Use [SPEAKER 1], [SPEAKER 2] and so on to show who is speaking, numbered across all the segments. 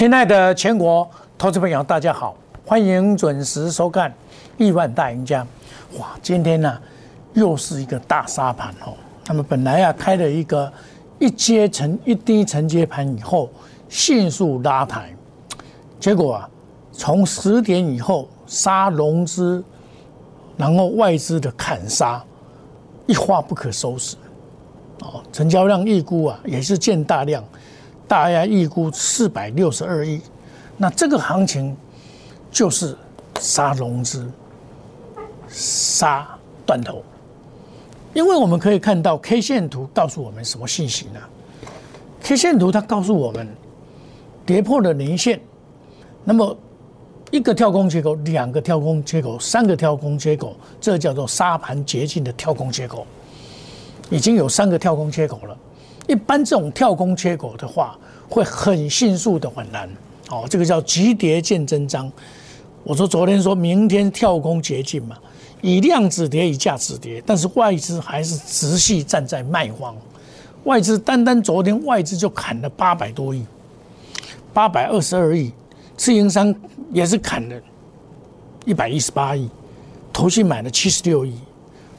[SPEAKER 1] 亲爱的全国投资朋友，大家好，欢迎准时收看《亿万大赢家》。哇，今天呢又是一个大沙盘哦。那么本来啊开了一个一阶承一低承接盘以后，迅速拉抬，结果啊从十点以后杀融资，然后外资的砍杀，一发不可收拾。哦，成交量预估啊也是见大量。大家预估四百六十二亿，那这个行情就是杀融资、杀断头，因为我们可以看到 K 线图告诉我们什么信息呢？K 线图它告诉我们跌破了年线，那么一个跳空缺口、两个跳空缺口、三个跳空缺口，这叫做沙盘捷径的跳空缺口，已经有三个跳空缺口了。一般这种跳空缺口的话，会很迅速的反弹，哦，这个叫急跌见真章。我说昨天说明天跳空捷径嘛，以量止跌，以价止跌，但是外资还是持续站在卖方。外资单单昨天外资就砍了八百多亿，八百二十二亿，自营商也是砍了一百一十八亿，投信买了七十六亿，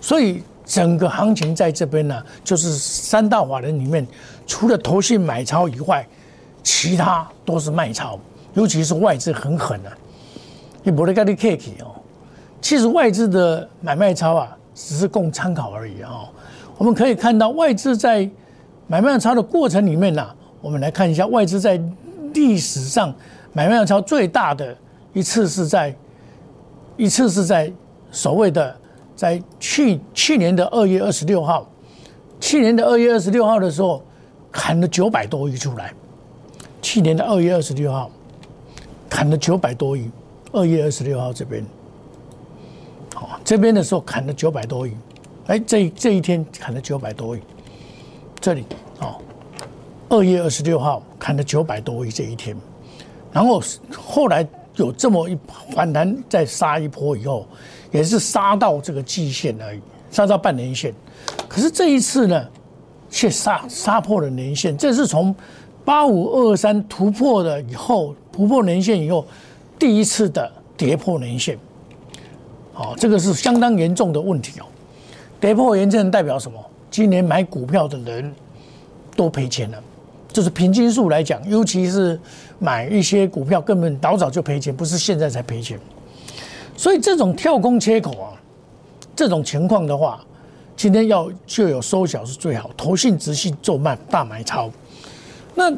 [SPEAKER 1] 所以。整个行情在这边呢，就是三大法人里面，除了投信买超以外，其他都是卖超，尤其是外资很狠啊。你不能跟你客气哦。其实外资的买卖超啊，只是供参考而已啊。我们可以看到外资在买卖超的过程里面呢，我们来看一下外资在历史上买卖超最大的一次是在一次是在所谓的。在去去年的二月二十六号，去年的二月二十六号的时候，砍了九百多亿出来。去年的二月二十六号，砍了九百多亿。二月二十六号这边，好，这边的时候砍了九百多亿。哎，这这一天砍了九百多亿。这里，哦，二月二十六号砍了九百多亿这一天，然后后来有这么一反弹，再杀一波以后。也是杀到这个季线而已，杀到半年线。可是这一次呢，却杀杀破了年线。这是从八五二三突破了以后，突破年线以后，第一次的跌破年线。好，这个是相当严重的问题哦。跌破年线代表什么？今年买股票的人都赔钱了。就是平均数来讲，尤其是买一些股票，根本早早就赔钱，不是现在才赔钱。所以这种跳空缺口啊，这种情况的话，今天要就有收小是最好，投信直系做慢大买超。那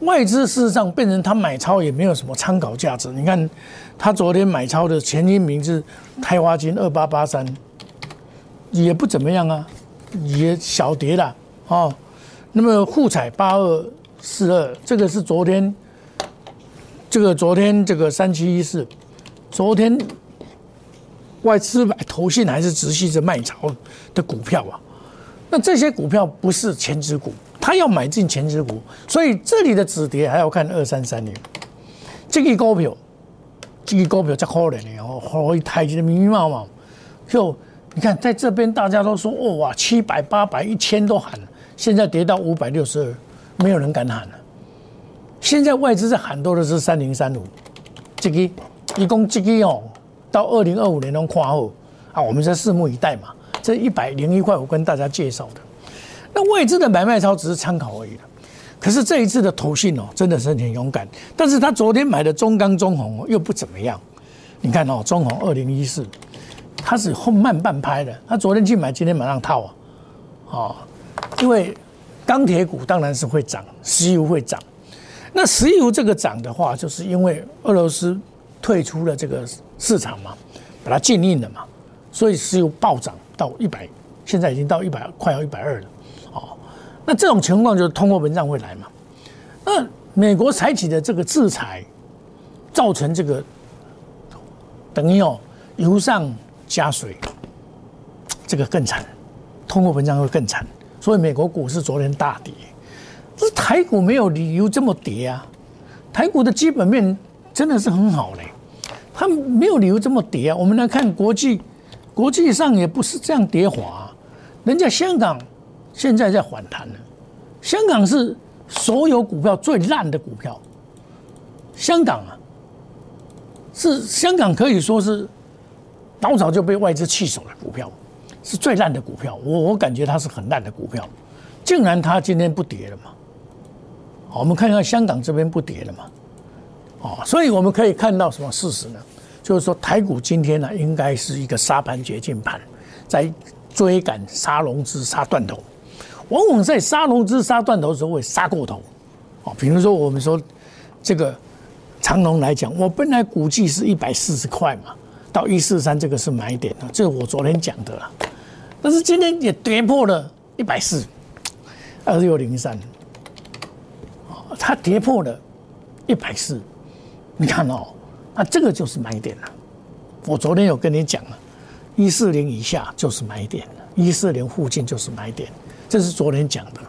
[SPEAKER 1] 外资事实上变成他买超也没有什么参考价值。你看他昨天买超的前一名是开花金二八八三，也不怎么样啊，也小跌了哦。那么沪彩八二四二，这个是昨天，这个昨天这个三七一四。昨天外资买投信还是持续着卖超的股票啊？那这些股票不是前值股，他要买进前值股，所以这里的止跌还要看二三三零。这个股票，这个股票在可怜的哦，可以抬起的密密麻麻。就你看，在这边大家都说哦哇，七百、八百、一千都喊了，现在跌到五百六十二，没有人敢喊了。现在外资在喊多的是三零三五，这个。一共这个哦，到二零二五年能看好啊，我们在拭目以待嘛。这一百零一块，我跟大家介绍的，那外资的买卖超只是参考而已了。可是这一次的投信哦，真的是很勇敢。但是他昨天买的中钢、中红又不怎么样。你看哦，中红二零一四，他是后慢半拍的。他昨天去买，今天马上套啊，哦，因为钢铁股当然是会涨，石油会涨。那石油这个涨的话，就是因为俄罗斯。退出了这个市场嘛，把它禁令了嘛，所以石油暴涨到一百，现在已经到一百，快要一百二了，哦，那这种情况就是通货膨胀会来嘛，那美国采取的这个制裁，造成这个等于哦油上加水，这个更惨，通货膨胀会更惨，所以美国股市昨天大跌，这台股没有理由这么跌啊，台股的基本面。真的是很好嘞，它没有理由这么跌啊。我们来看国际，国际上也不是这样跌滑，人家香港现在在反弹了。香港是所有股票最烂的股票，香港啊，是香港可以说是老早就被外资弃守的股票，是最烂的股票。我我感觉它是很烂的股票，竟然它今天不跌了嘛？好，我们看看香港这边不跌了嘛？哦，所以我们可以看到什么事实呢？就是说台股今天呢，应该是一个杀盘绝境盘，在追赶杀融资、杀断头。往往在杀融资、杀断头的时候会杀过头。哦，比如说我们说这个。长龙来讲，我本来估计是一百四十块嘛，到一四三这个是买点啊，这是我昨天讲的啦。但是今天也跌破了一百四，二六零三，它跌破了一百四，你看哦，那这个就是买点了。我昨天有跟你讲了，一四零以下就是买点了，一四零附近就是买点，这是昨天讲的。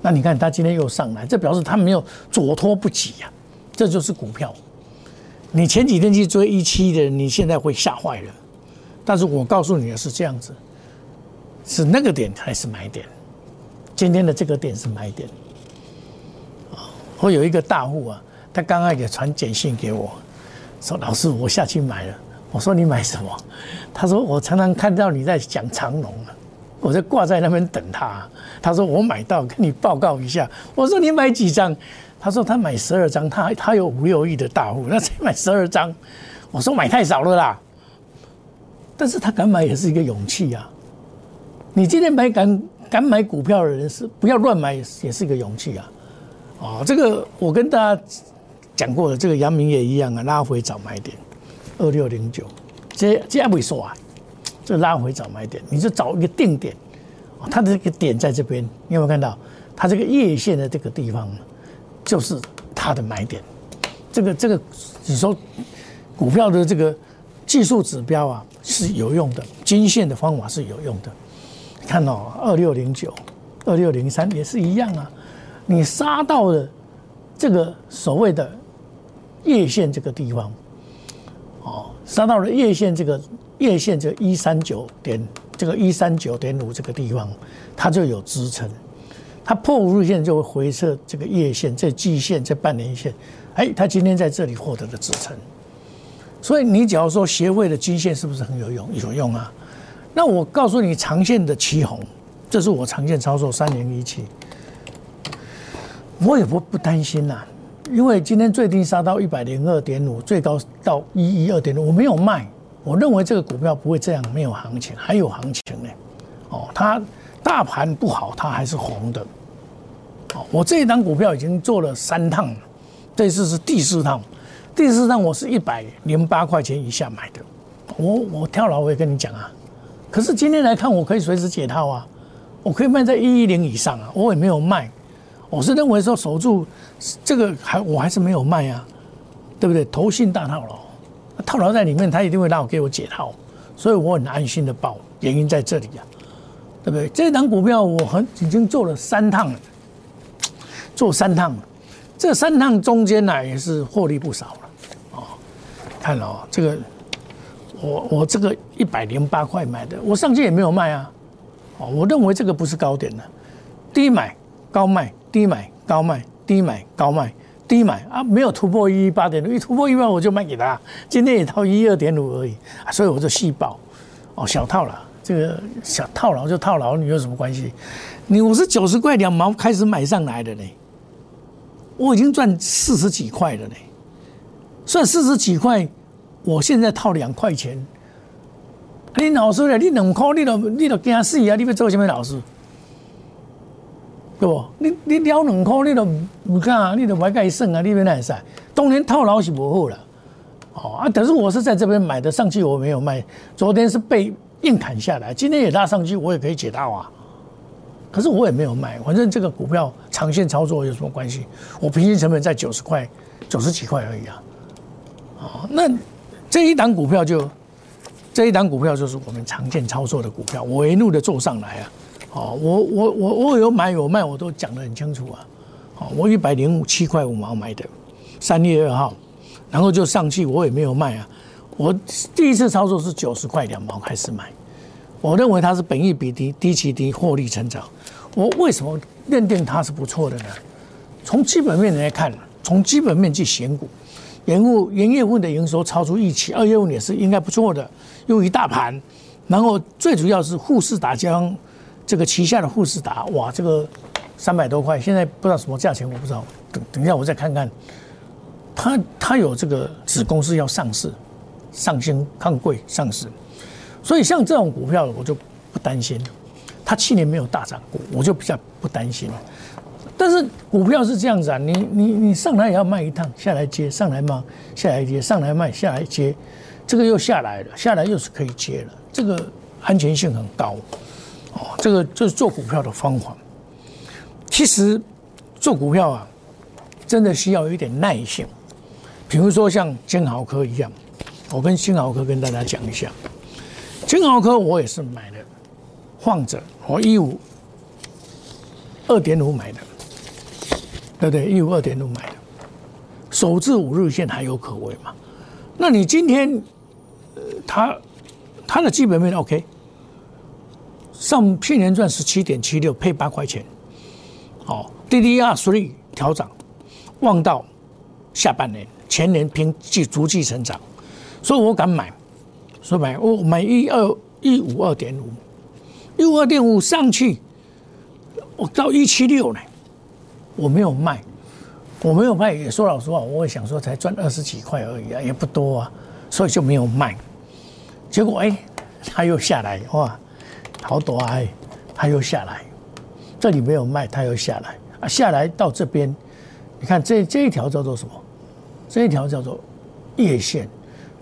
[SPEAKER 1] 那你看它今天又上来，这表示它没有左拖不及呀。这就是股票，你前几天去追一期的，你现在会吓坏了。但是我告诉你的是这样子，是那个点还是买点？今天的这个点是买点。啊，我有一个大户啊，他刚刚也传简讯给我，说老师我下去买了。我说你买什么？他说我常常看到你在讲长龙啊，我在挂在那边等他。他说我买到，跟你报告一下。我说你买几张？他说他买十二张，他他有五六亿的大户，那才买十二张。我说买太少了啦，但是他敢买也是一个勇气啊。你今天买敢敢买股票的人是不要乱买，也是一个勇气啊。啊，这个我跟大家讲过了，这个阳明也一样啊，拉回找买点二六零九，这这也不说啊，这拉回找买点，你就找一个定点，它的这个点在这边，你有没有看到？它这个叶线的这个地方。就是它的买点，这个这个，你说股票的这个技术指标啊是有用的，均线的方法是有用的。看到二六零九、二六零三也是一样啊，你杀到了这个所谓的叶线这个地方，哦，杀到了叶线这个叶线这一三九点这个一三九点五这个地方，它就有支撑。它破五日线就会回撤这个叶线、这季线、这半年线，哎，它今天在这里获得了支撑，所以你只要说协会的均线是不是很有用？有用啊！那我告诉你，长线的旗红，这是我长线操作三零一七，我也不不担心呐，因为今天最低杀到一百零二点五，最高到一一二点五，我没有卖，我认为这个股票不会这样没有行情，还有行情呢。哦，它。大盘不好，它还是红的。哦，我这一档股票已经做了三趟了，这次是第四趟。第四趟我是一百零八块钱以下买的，我我跳楼我也跟你讲啊。可是今天来看，我可以随时解套啊，我可以卖在一一零以上啊，我也没有卖。我是认为说守住这个还我还是没有卖啊，对不对？投信大套牢，套牢在里面，他一定会让我给我解套，所以我很安心的报，原因在这里啊。对不对？这档股票我很已经做了三趟了，做三趟了，这三趟中间呢也是获利不少了，哦，看了哦，这个我我这个一百零八块买的，我上去也没有卖啊，哦，我认为这个不是高点的，低买高卖，低买高卖，低买高卖，低买。啊，没有突破一八点五，一突破一万我就卖给他，今天也到一二点五而已，所以我就细报，哦，小套了。这个小套牢就套牢，你有什么关系？你我是九十块两毛开始买上来的呢，我已经赚四十几块了呢，赚四十几块，我现在套两块钱。你老师咧，你两块，你都你都惊死啊！你要做什么老师？对不？你你了两块，你都唔敢，你都买该算啊！你边来晒？当年套牢是不好了，哦啊！但是我是在这边买的，上去我没有卖，昨天是被。硬砍下来，今天也拉上去，我也可以解套啊。可是我也没有卖，反正这个股票长线操作有什么关系？我平均成本在九十块、九十几块而已啊。哦，那这一档股票就这一档股票就是我们常见操作的股票，我一路的做上来啊。哦，我我我我有买有卖，我都讲得很清楚啊。好，我一百零五七块五毛买的，三月二号，然后就上去，我也没有卖啊。我第一次操作是九十块两毛开始买，我认为它是本益比低、低其低、获利成长。我为什么认定它是不错的呢？从基本面来看，从基本面去选股，延误元月份的营收超出预期，二月份也是应该不错的，又一大盘，然后最主要是富士达将这个旗下的富士达，哇，这个三百多块，现在不知道什么价钱，我不知道，等等一下我再看看。他他有这个子公司要上市，上新抗贵上市，所以像这种股票我就不担心，它去年没有大涨过，我就比较不担心。但是股票是这样子啊，你你你上来也要卖一趟，下来接，上来卖，下来接，上来卖，下来接，这个又下来了，下来又是可以接了，这个安全性很高，哦，这个就是做股票的方法。其实做股票啊，真的需要有一点耐性。比如说像金豪科一样，我跟金豪科跟大家讲一下，金豪科我也是买的，放着我一五二点五买的，对不对？一五二点五买的，首至五日线还有可为嘛？那你今天，呃，它它的基本面 OK，上去年赚十七点七六，配八块钱，哦，DDR three 调涨，望到下半年。前年平继逐季成长，所以我敢买，所以买我买一二一五二点五，一五二点五上去，我到一七六呢，我没有卖，我没有卖，也说老实话，我也想说才赚二十几块而已啊，也不多啊，所以就没有卖。结果哎，它又下来哇，好多啊，它又下来，这里没有卖，它又下来啊，下来到这边，你看这这一条叫做什么？这一条叫做月线，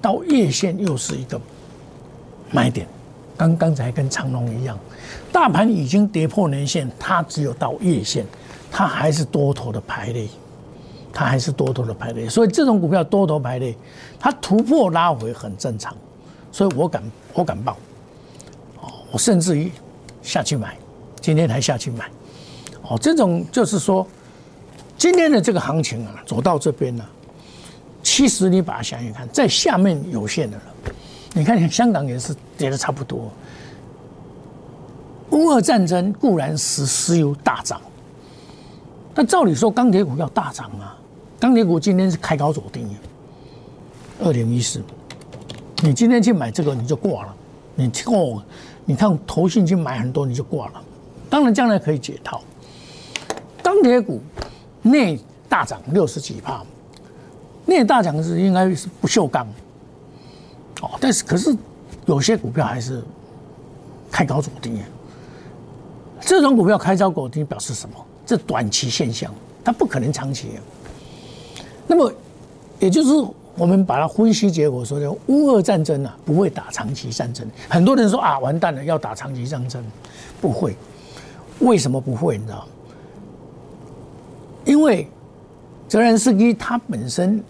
[SPEAKER 1] 到月线又是一个买点。刚刚才跟长龙一样，大盘已经跌破年线，它只有到月线，它还是多头的排列，它还是多头的排列。所以这种股票多头排列，它突破拉回很正常。所以我敢，我敢报。哦，我甚至于下去买，今天还下去买。哦，这种就是说，今天的这个行情啊，走到这边呢。其实你把它想想看，在下面有限的了。你看香港也是跌的差不多。乌俄战争固然使石油大涨，那照理说钢铁股要大涨啊。钢铁股今天是开高走低。二零一四，你今天去买这个你就挂了。你哦，你看投信去买很多你就挂了。当然将来可以解套。钢铁股内大涨六十几帕。那大涨是应该是不锈钢，哦，但是可是有些股票还是开高走低。这种股票开高走低表示什么？这短期现象，它不可能长期。那么，也就是我们把它分析结果说的乌俄战争啊，不会打长期战争。很多人说啊，完蛋了，要打长期战争，不会。为什么不会？你知道？因为泽连斯基他本身。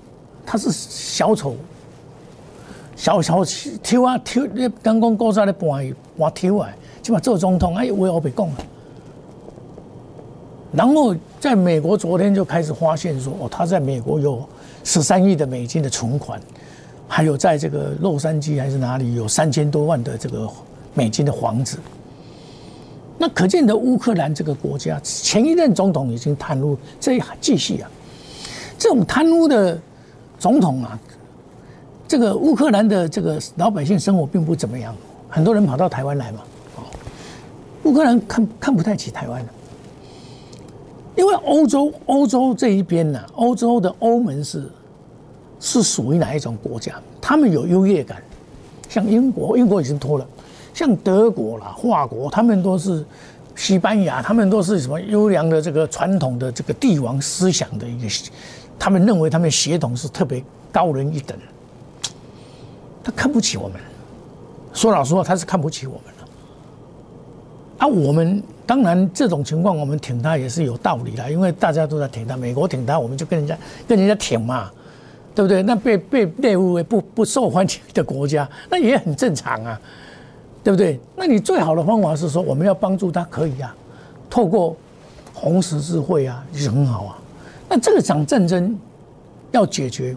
[SPEAKER 1] 他是小丑，小小跳啊跳，你刚刚高山的搬伊搬挑啊，起码做总统哎，我我别讲了。然后在美国昨天就开始发现说，哦，他在美国有十三亿的美金的存款，还有在这个洛杉矶还是哪里有三千多万的这个美金的房子。那可见的乌克兰这个国家前一任总统已经贪污，这一继续啊，这种贪污的。总统啊，这个乌克兰的这个老百姓生活并不怎么样，很多人跑到台湾来嘛，哦，乌克兰看看不太起台湾的，因为欧洲欧洲这一边呢，欧洲的欧盟是是属于哪一种国家？他们有优越感，像英国，英国已经脱了，像德国啦、法国，他们都是西班牙，他们都是什么优良的这个传统的这个帝王思想的一个。他们认为他们血统是特别高人一等，他看不起我们。说老实话，他是看不起我们的。啊，我们当然这种情况，我们挺他也是有道理的，因为大家都在挺他，美国挺他，我们就跟人家跟人家挺嘛，对不对？那被被列为不不受欢迎的国家，那也很正常啊，对不对？那你最好的方法是说，我们要帮助他，可以啊，透过红十字会啊，是很好啊。那这个场战争要解决，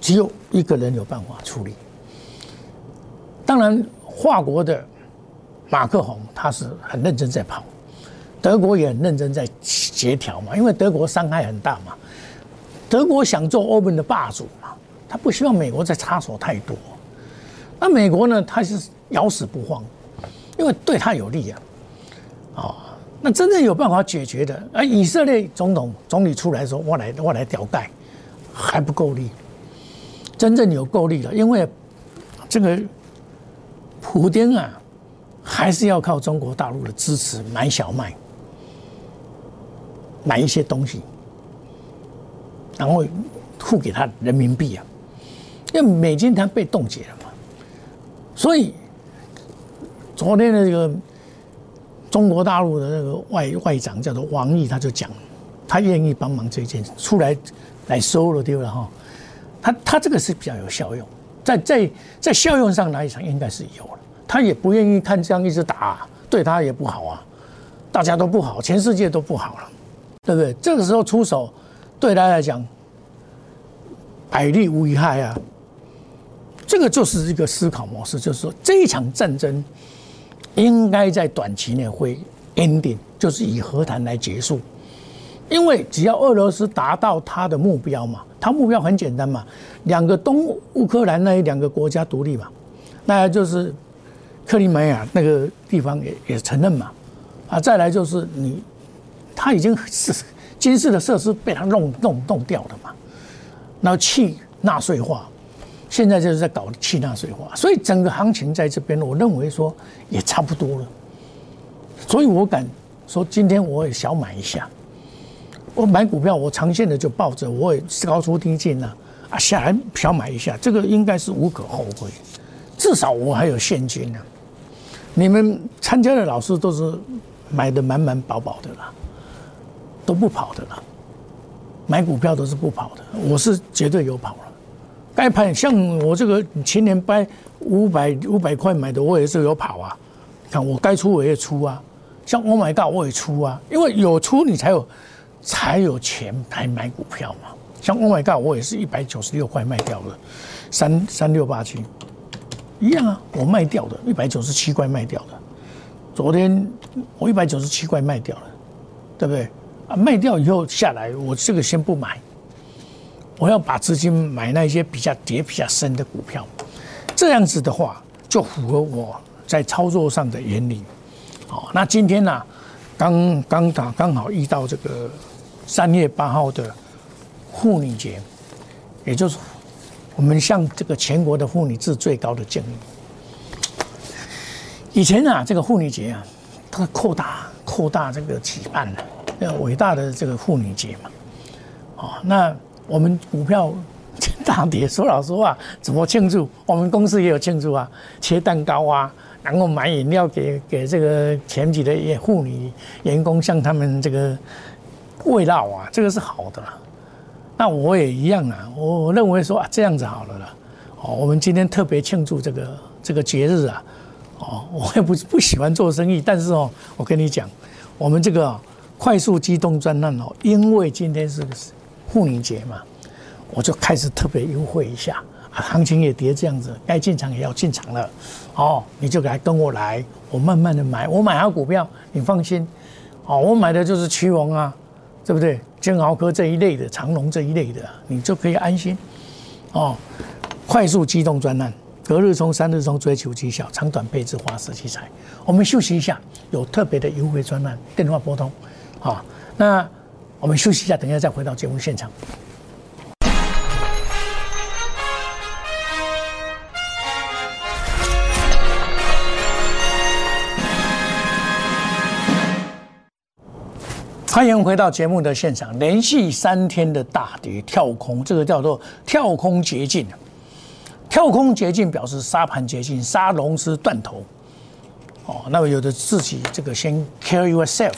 [SPEAKER 1] 只有一个人有办法处理。当然，华国的马克宏他是很认真在跑，德国也很认真在协调嘛，因为德国伤害很大嘛。德国想做欧盟的霸主嘛，他不希望美国再插手太多。那美国呢，他是咬死不放，因为对他有利啊。啊，那真正有办法解决的，而，以色列总统总理出来说，我来我来屌盖，还不够力。真正有够力的，因为这个普京啊，还是要靠中国大陆的支持买小麦，买一些东西，然后付给他人民币啊，因为美金它被冻结了嘛，所以昨天的这个中国大陆的那个外外长叫做王毅，他就讲，他愿意帮忙这件事，出来来收了，对了哈。他他这个是比较有效用，在在在效用上来讲应该是有了。他也不愿意看这样一直打，对他也不好啊，大家都不好，全世界都不好了，对不对？这个时候出手，对他来讲百利无一害啊。这个就是一个思考模式，就是说这一场战争应该在短期内会 ending，就是以和谈来结束。因为只要俄罗斯达到他的目标嘛，他目标很简单嘛，两个东乌克兰那一两个国家独立嘛，那就是克里米亚那个地方也也承认嘛，啊，再来就是你他已经是军事的设施被他弄弄弄掉了嘛，然后去纳税化，现在就是在搞去纳税化，所以整个行情在这边，我认为说也差不多了，所以我敢说今天我也小买一下。我买股票，我长线的就抱着，我也高出低进呢，啊，下来小买一下，这个应该是无可厚非，至少我还有现金呢。你们参加的老师都是买的满满饱饱的啦，都不跑的啦，买股票都是不跑的，我是绝对有跑了。该跑像我这个前年掰五百五百块买的，我也是有跑啊。看我该出我也出啊，像 Oh my God 我也出啊，因为有出你才有。才有钱来买股票嘛？像 Oh my God，我也是一百九十六块卖掉了，三三六八七，一样啊，我卖掉的，一百九十七块卖掉的。昨天我一百九十七块卖掉了，对不对？啊，卖掉以后下来，我这个先不买，我要把资金买那些比较跌比较深的股票，这样子的话就符合我在操作上的原理。好，那今天呢，刚刚打刚好遇到这个。三月八号的妇女节，也就是我们向这个全国的妇女致最高的敬意。以前啊，这个妇女节啊，它扩大扩大这个举办了，要伟大的这个妇女节嘛。哦，那我们股票大跌，说老实话，怎么庆祝？我们公司也有庆祝啊，切蛋糕啊，然后买饮料给给这个前几的妇女员工，向他们这个。慰劳啊，这个是好的啦。那我也一样啊，我认为说啊，这样子好了啦。哦，我们今天特别庆祝这个这个节日啊。哦，我也不不喜欢做生意，但是哦，我跟你讲，我们这个快速机动专案哦，因为今天是妇女节嘛，我就开始特别优惠一下。行情也跌这样子，该进场也要进场了。哦，你就来跟我来，我慢慢的买，我买好股票，你放心。哦，我买的就是驱王啊。对不对？金豪科这一类的，长隆这一类的，你就可以安心哦。快速机动专案，隔日冲、三日冲，追求绩效，长短配置，花式器材。我们休息一下，有特别的优惠专案，电话拨通。好，那我们休息一下，等一下再回到节目现场。欢迎回到节目的现场。连续三天的大跌跳空，这个叫做跳空捷径。跳空捷径表示沙盘捷径，杀龙是断头。哦，那么有的自己这个先 kill yourself，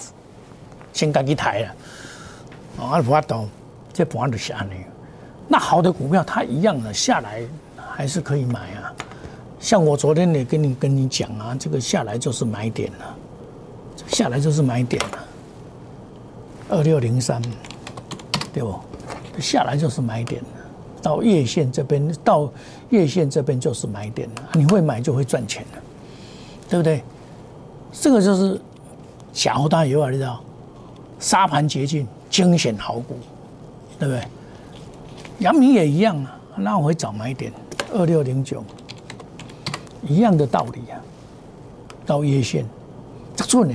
[SPEAKER 1] 先赶紧抬了。啊，不懂，这不按就下来。那好的股票它一样的下来还是可以买啊。像我昨天也跟你跟你讲啊，这个下来就是买点了，下来就是买点了。二六零三，对不？下来就是买点了。到月线这边，到月线这边就是买点了。你会买就会赚钱了，对不对？这个就是小大有啊，你知道？沙盘捷径，精选好股，对不对？阳明也一样啊，那我会找买点二六零九，一样的道理啊，到月线，这准呢。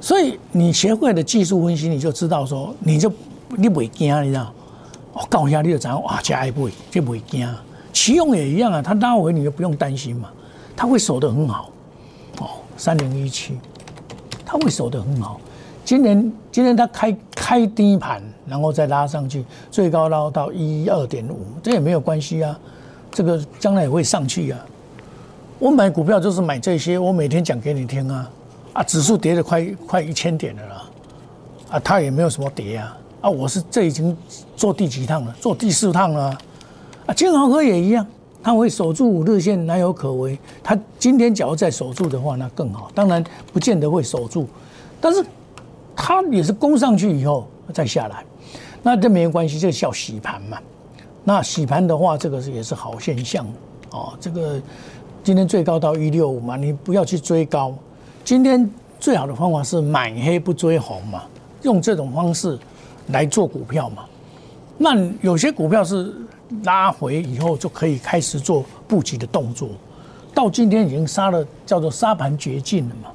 [SPEAKER 1] 所以你学会了技术分析，你就知道说，你就你不会惊，你知道？哦，高压你就知道哇，加一倍就不会惊。启用也一样啊，它拉回你就不用担心嘛，它会守得很好。哦，三零一七，它会守得很好。今年今年它开开低盘，然后再拉上去，最高拉到一二点五，这也没有关系啊。这个将来也会上去啊。我买股票就是买这些，我每天讲给你听啊。啊，指数跌了快快一千点了啦，啊，它也没有什么跌啊，啊，我是这已经做第几趟了？做第四趟了，啊，金豪科也一样，它会守住五日线，难有可为。它今天假如再守住的话，那更好。当然不见得会守住，但是它也是攻上去以后再下来，那这没有关系，这叫洗盘嘛。那洗盘的话，这个是也是好现象哦。这个今天最高到一六五嘛，你不要去追高。今天最好的方法是买黑不追红嘛，用这种方式来做股票嘛。那有些股票是拉回以后就可以开始做布局的动作，到今天已经杀了，叫做杀盘绝境了嘛。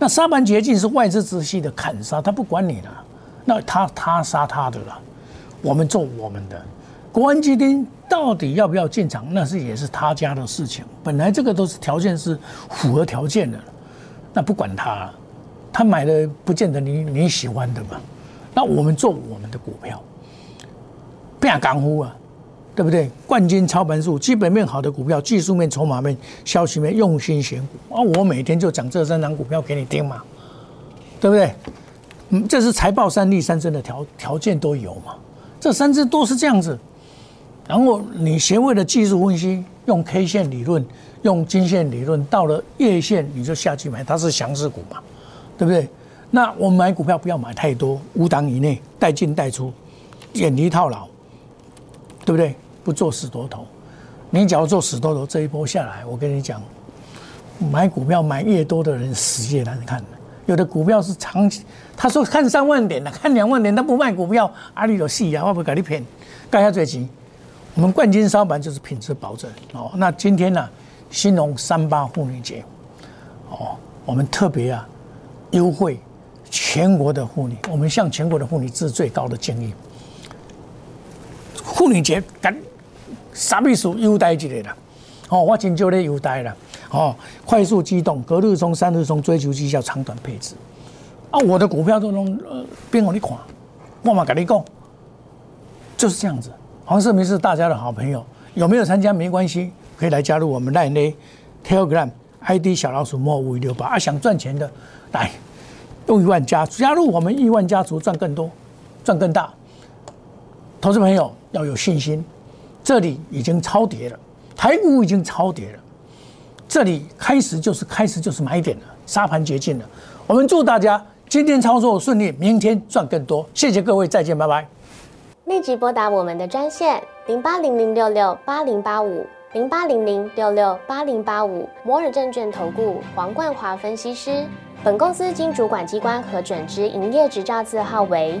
[SPEAKER 1] 那杀盘绝境是外资直系的砍杀，他不管你了，那他他杀他的了，我们做我们的。国安基金到底要不要进场，那是也是他家的事情。本来这个都是条件是符合条件的。那不管他，他买的不见得你你喜欢的嘛。那我们做我们的股票，不要干呼啊，对不对？冠军操盘术，基本面好的股票，技术面、筹码面、消息面，用心选股啊！我每天就讲这三张股票给你听嘛，对不对？嗯，这是财报三利三升的条条件都有嘛。这三只都是这样子，然后你学会了技术分析，用 K 线理论。用金线理论，到了月线你就下去买，它是强势股嘛，对不对？那我们买股票不要买太多，五档以内，带进带出，远离套牢，对不对？不做死多头。你只要做死多头，这一波下来，我跟你讲，买股票买越多的人死越难看。有的股票是长期，他说看三万点的，看两万点，他不卖股票，阿里有戏啊，我不给你骗，干下最急。我们冠军烧盘就是品质保证哦。那今天呢？新农三八妇女节，哦，我们特别啊优惠全国的妇女，我们向全国的妇女致最高的敬意。妇女节赶啥秘书优待之类的，哦，我真就咧优待了，哦，快速机动，隔日冲，三日冲，追求绩效，长短配置。啊，我的股票都能呃变好你看，我嘛跟你讲，就是这样子。黄世明是大家的好朋友，有没有参加没关系。可以来加入我们 Line、Telegram ID 小老鼠莫五六八啊！想赚钱的，来用一万加加入我们亿万家族，赚更多，赚更大。投资朋友要有信心，这里已经超跌了，台股已经超跌了，这里开始就是开始就是买点了，沙盘绝境了。我们祝大家今天操作顺利，明天赚更多。谢谢各位，再见，拜拜。
[SPEAKER 2] 立即拨打我们的专线零八零零六六八零八五。零八零零六六八零八五摩尔证券投顾黄冠华分析师，本公司经主管机关核准之营业执照字号为